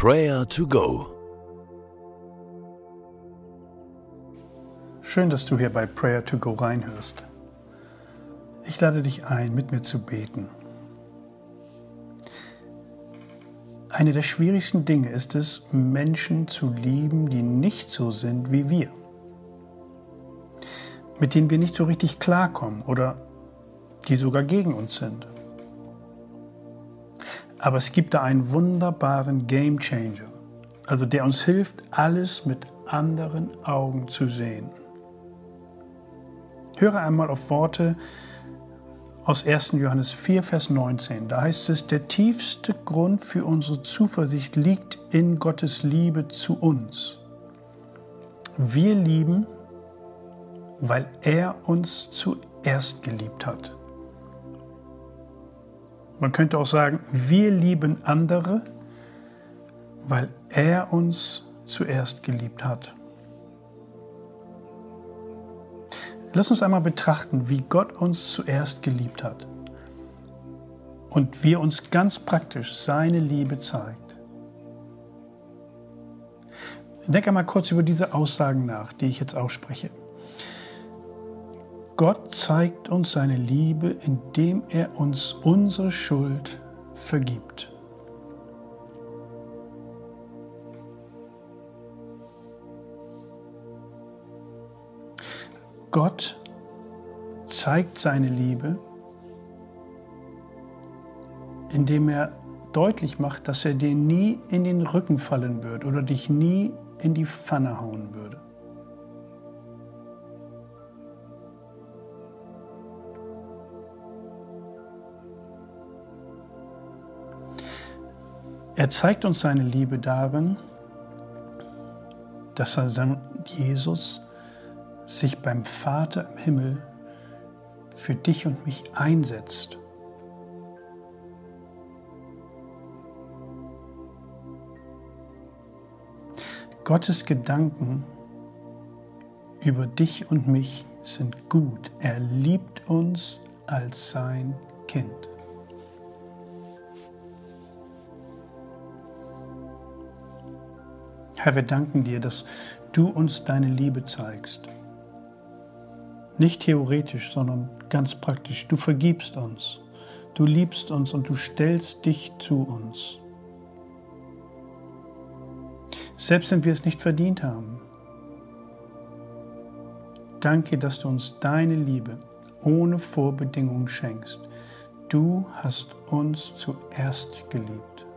Prayer to Go. Schön, dass du hier bei Prayer to Go reinhörst. Ich lade dich ein, mit mir zu beten. Eine der schwierigsten Dinge ist es, Menschen zu lieben, die nicht so sind wie wir, mit denen wir nicht so richtig klarkommen oder die sogar gegen uns sind. Aber es gibt da einen wunderbaren Game Changer, also der uns hilft, alles mit anderen Augen zu sehen. Höre einmal auf Worte aus 1. Johannes 4, Vers 19. Da heißt es, der tiefste Grund für unsere Zuversicht liegt in Gottes Liebe zu uns. Wir lieben, weil er uns zuerst geliebt hat. Man könnte auch sagen, wir lieben andere, weil er uns zuerst geliebt hat. Lass uns einmal betrachten, wie Gott uns zuerst geliebt hat und wie er uns ganz praktisch seine Liebe zeigt. Denk einmal kurz über diese Aussagen nach, die ich jetzt ausspreche. Gott zeigt uns seine Liebe, indem er uns unsere Schuld vergibt. Gott zeigt seine Liebe, indem er deutlich macht, dass er dir nie in den Rücken fallen wird oder dich nie in die Pfanne hauen würde. Er zeigt uns seine Liebe darin, dass er Jesus sich beim Vater im Himmel für dich und mich einsetzt. Gottes Gedanken über dich und mich sind gut. Er liebt uns als sein Kind. Herr, wir danken dir, dass du uns deine Liebe zeigst. Nicht theoretisch, sondern ganz praktisch. Du vergibst uns, du liebst uns und du stellst dich zu uns. Selbst wenn wir es nicht verdient haben. Danke, dass du uns deine Liebe ohne Vorbedingungen schenkst. Du hast uns zuerst geliebt.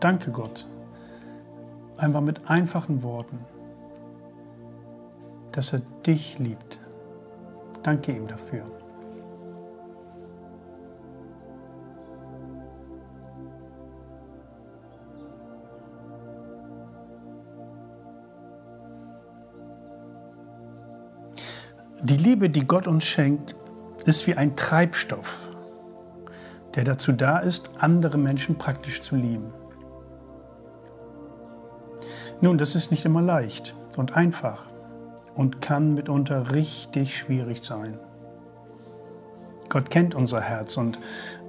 Danke Gott, einfach mit einfachen Worten, dass er dich liebt. Danke ihm dafür. Die Liebe, die Gott uns schenkt, ist wie ein Treibstoff, der dazu da ist, andere Menschen praktisch zu lieben. Nun, das ist nicht immer leicht und einfach und kann mitunter richtig schwierig sein. Gott kennt unser Herz und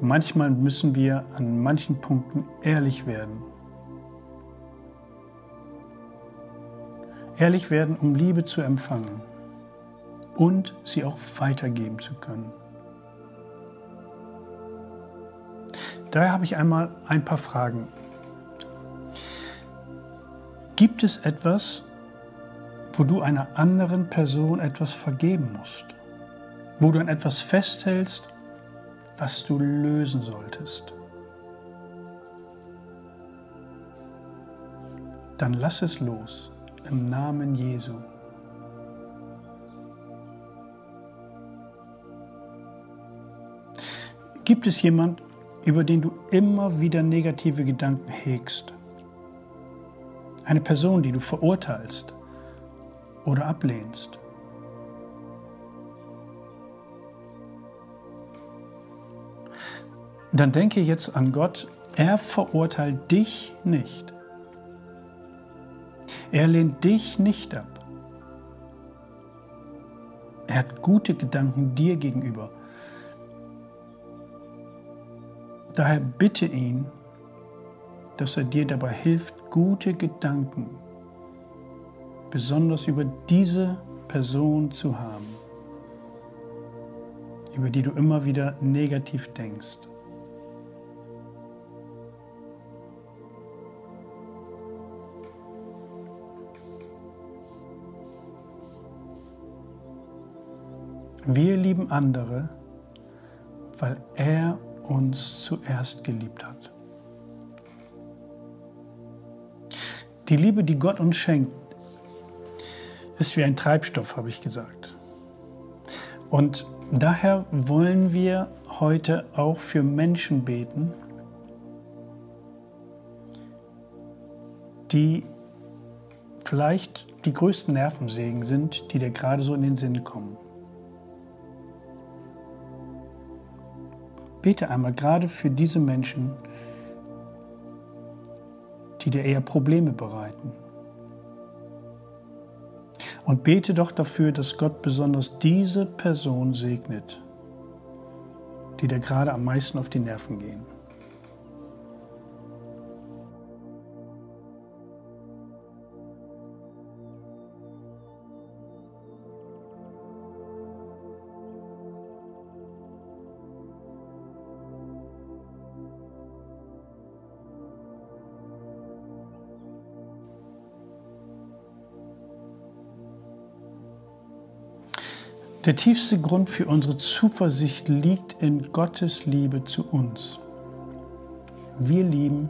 manchmal müssen wir an manchen Punkten ehrlich werden. Ehrlich werden, um Liebe zu empfangen und sie auch weitergeben zu können. Daher habe ich einmal ein paar Fragen Gibt es etwas, wo du einer anderen Person etwas vergeben musst? Wo du an etwas festhältst, was du lösen solltest? Dann lass es los im Namen Jesu. Gibt es jemand, über den du immer wieder negative Gedanken hegst? Eine Person, die du verurteilst oder ablehnst. Dann denke jetzt an Gott, er verurteilt dich nicht. Er lehnt dich nicht ab. Er hat gute Gedanken dir gegenüber. Daher bitte ihn, dass er dir dabei hilft, gute Gedanken, besonders über diese Person zu haben, über die du immer wieder negativ denkst. Wir lieben andere, weil er uns zuerst geliebt hat. Die Liebe, die Gott uns schenkt, ist wie ein Treibstoff, habe ich gesagt. Und daher wollen wir heute auch für Menschen beten, die vielleicht die größten Nervensägen sind, die dir gerade so in den Sinn kommen. Bete einmal gerade für diese Menschen, die dir eher Probleme bereiten. Und bete doch dafür, dass Gott besonders diese Person segnet, die dir gerade am meisten auf die Nerven gehen. Der tiefste Grund für unsere Zuversicht liegt in Gottes Liebe zu uns. Wir lieben,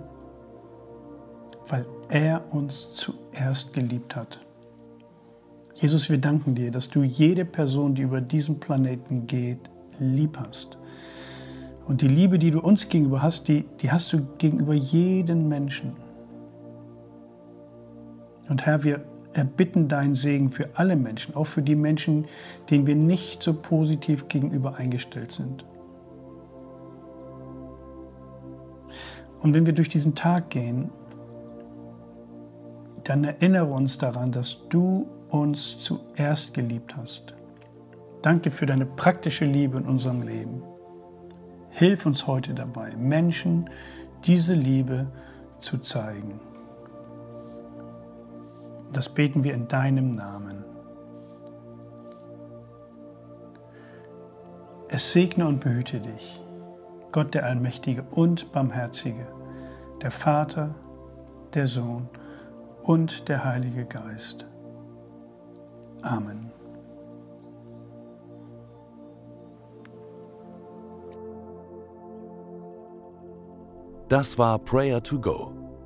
weil er uns zuerst geliebt hat. Jesus, wir danken dir, dass du jede Person, die über diesen Planeten geht, lieb hast. Und die Liebe, die du uns gegenüber hast, die, die hast du gegenüber jedem Menschen. Und Herr, wir erbitten deinen Segen für alle Menschen, auch für die Menschen, denen wir nicht so positiv gegenüber eingestellt sind. Und wenn wir durch diesen Tag gehen, dann erinnere uns daran, dass du uns zuerst geliebt hast. Danke für deine praktische Liebe in unserem Leben. Hilf uns heute dabei, Menschen diese Liebe zu zeigen. Das beten wir in deinem Namen. Es segne und behüte dich, Gott der Allmächtige und Barmherzige, der Vater, der Sohn und der Heilige Geist. Amen. Das war Prayer to Go